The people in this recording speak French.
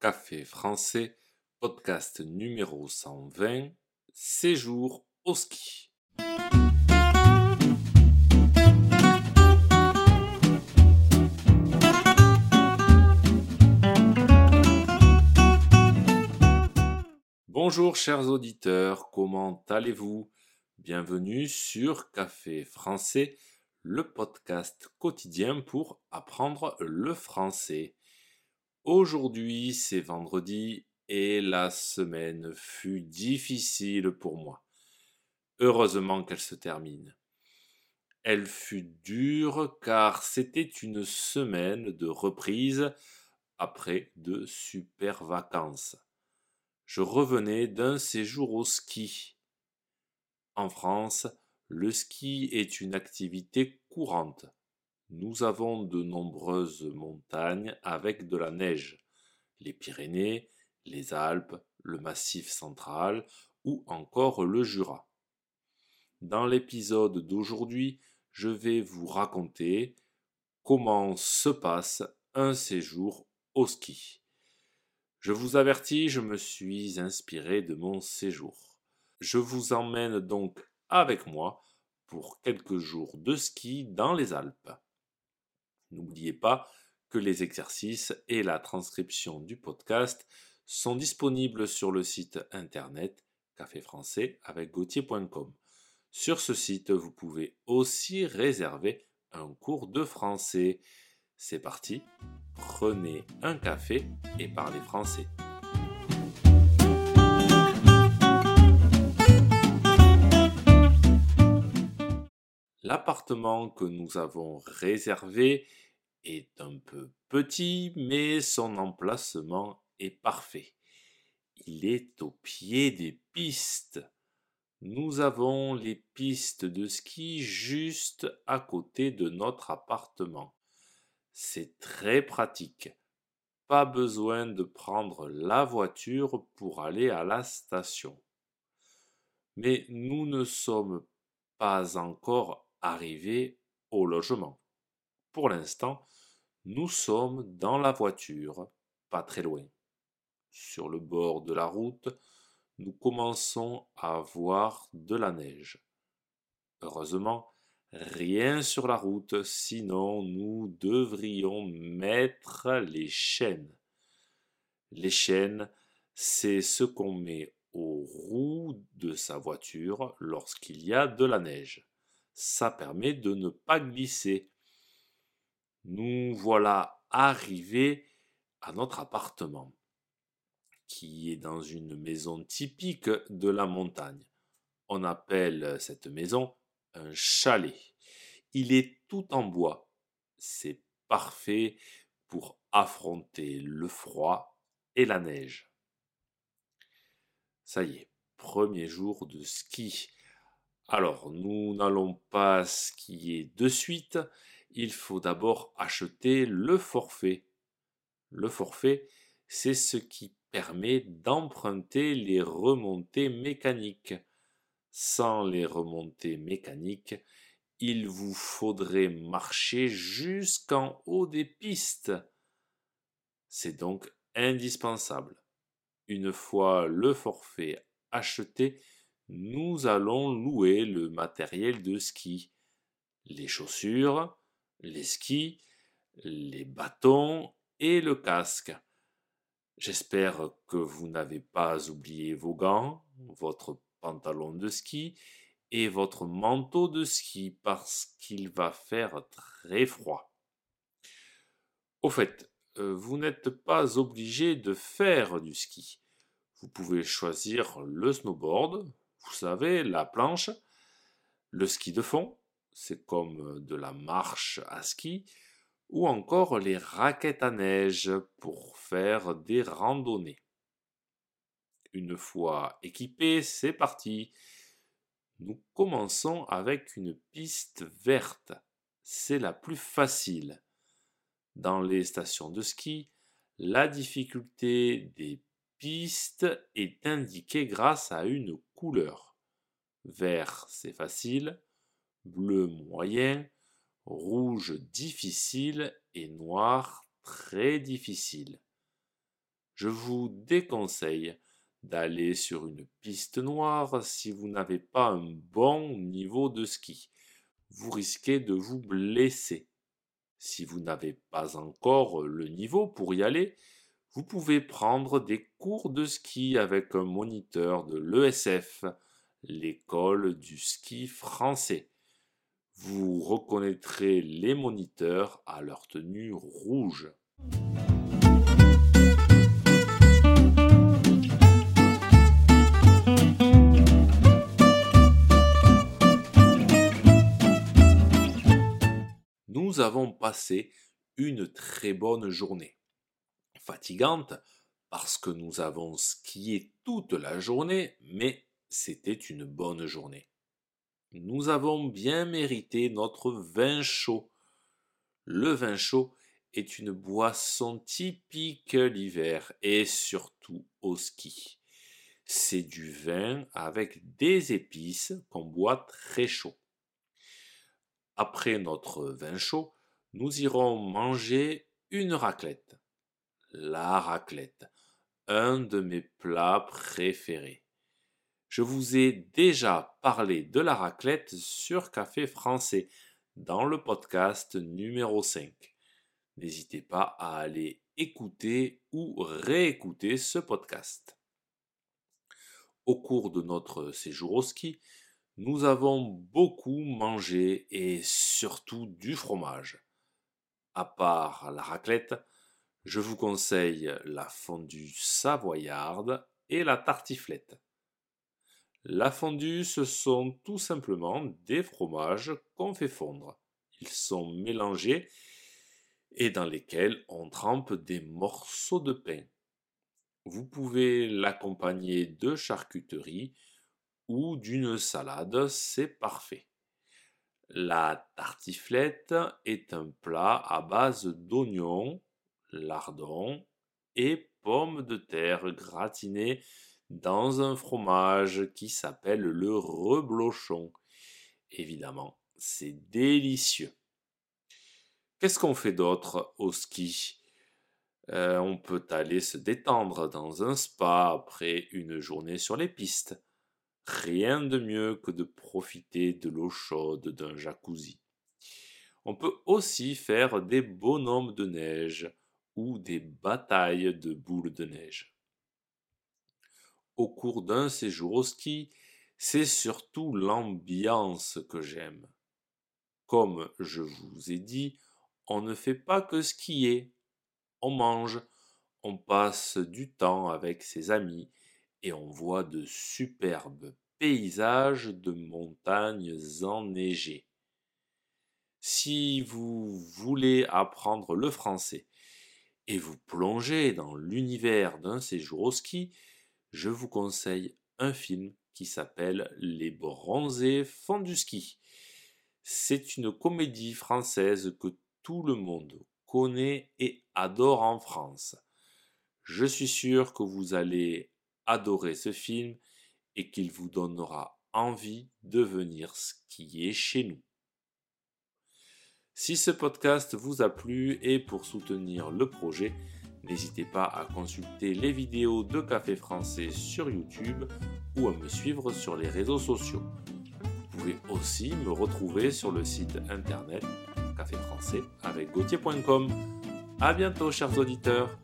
Café français, podcast numéro 120, séjour au ski. Bonjour chers auditeurs, comment allez-vous? Bienvenue sur Café français, le podcast quotidien pour apprendre le français. Aujourd'hui, c'est vendredi et la semaine fut difficile pour moi. Heureusement qu'elle se termine. Elle fut dure car c'était une semaine de reprise après de super vacances. Je revenais d'un séjour au ski. En France, le ski est une activité courante nous avons de nombreuses montagnes avec de la neige, les Pyrénées, les Alpes, le Massif central ou encore le Jura. Dans l'épisode d'aujourd'hui, je vais vous raconter comment se passe un séjour au ski. Je vous avertis, je me suis inspiré de mon séjour. Je vous emmène donc avec moi pour quelques jours de ski dans les Alpes. N'oubliez pas que les exercices et la transcription du podcast sont disponibles sur le site internet café français avec gauthier.com. Sur ce site, vous pouvez aussi réserver un cours de français. C'est parti, prenez un café et parlez français. L'appartement que nous avons réservé est un peu petit, mais son emplacement est parfait. Il est au pied des pistes. Nous avons les pistes de ski juste à côté de notre appartement. C'est très pratique. Pas besoin de prendre la voiture pour aller à la station. Mais nous ne sommes pas encore arrivés au logement. Pour l'instant, nous sommes dans la voiture, pas très loin. Sur le bord de la route, nous commençons à voir de la neige. Heureusement, rien sur la route, sinon nous devrions mettre les chaînes. Les chaînes, c'est ce qu'on met aux roues de sa voiture lorsqu'il y a de la neige. Ça permet de ne pas glisser nous voilà arrivés à notre appartement, qui est dans une maison typique de la montagne. On appelle cette maison un chalet. Il est tout en bois. C'est parfait pour affronter le froid et la neige. Ça y est, premier jour de ski. Alors, nous n'allons pas skier de suite, il faut d'abord acheter le forfait. Le forfait, c'est ce qui permet d'emprunter les remontées mécaniques. Sans les remontées mécaniques, il vous faudrait marcher jusqu'en haut des pistes. C'est donc indispensable. Une fois le forfait acheté, nous allons louer le matériel de ski, les chaussures, les skis, les bâtons et le casque. J'espère que vous n'avez pas oublié vos gants, votre pantalon de ski et votre manteau de ski parce qu'il va faire très froid. Au fait, euh, vous n'êtes pas obligé de faire du ski. Vous pouvez choisir le snowboard, vous savez, la planche, le ski de fond, c'est comme de la marche à ski, ou encore les raquettes à neige pour faire des randonnées. Une fois équipés, c'est parti. Nous commençons avec une piste verte. C'est la plus facile. Dans les stations de ski, la difficulté des pistes est indiquée grâce à une couleur. Vert, c'est facile bleu moyen, rouge difficile et noir très difficile. je vous déconseille d'aller sur une piste noire si vous n'avez pas un bon niveau de ski. Vous risquez de vous blesser. Si vous n'avez pas encore le niveau pour y aller, vous pouvez prendre des cours de ski avec un moniteur de l'ESF, l'école du ski français. Vous reconnaîtrez les moniteurs à leur tenue rouge. Nous avons passé une très bonne journée. Fatigante parce que nous avons skié toute la journée, mais c'était une bonne journée. Nous avons bien mérité notre vin chaud. Le vin chaud est une boisson typique l'hiver et surtout au ski. C'est du vin avec des épices qu'on boit très chaud. Après notre vin chaud, nous irons manger une raclette. La raclette, un de mes plats préférés. Je vous ai déjà parlé de la raclette sur Café Français dans le podcast numéro 5. N'hésitez pas à aller écouter ou réécouter ce podcast. Au cours de notre séjour au ski, nous avons beaucoup mangé et surtout du fromage. À part la raclette, je vous conseille la fondue savoyarde et la tartiflette. La fondue, ce sont tout simplement des fromages qu'on fait fondre. Ils sont mélangés et dans lesquels on trempe des morceaux de pain. Vous pouvez l'accompagner de charcuterie ou d'une salade, c'est parfait. La tartiflette est un plat à base d'oignons, lardons et pommes de terre gratinées dans un fromage qui s'appelle le reblochon. Évidemment, c'est délicieux. Qu'est-ce qu'on fait d'autre au ski? Euh, On peut aller se détendre dans un spa après une journée sur les pistes. Rien de mieux que de profiter de l'eau chaude d'un jacuzzi. On peut aussi faire des bonhommes de neige ou des batailles de boules de neige au cours d'un séjour au ski, c'est surtout l'ambiance que j'aime. Comme je vous ai dit, on ne fait pas que skier, on mange, on passe du temps avec ses amis et on voit de superbes paysages de montagnes enneigées. Si vous voulez apprendre le français et vous plonger dans l'univers d'un séjour au ski, je vous conseille un film qui s'appelle Les bronzés font. C'est une comédie française que tout le monde connaît et adore en France. Je suis sûr que vous allez adorer ce film et qu'il vous donnera envie de venir skier chez nous. Si ce podcast vous a plu et pour soutenir le projet, N'hésitez pas à consulter les vidéos de Café Français sur YouTube ou à me suivre sur les réseaux sociaux. Vous pouvez aussi me retrouver sur le site internet Café Français avec Gauthier.com. A bientôt chers auditeurs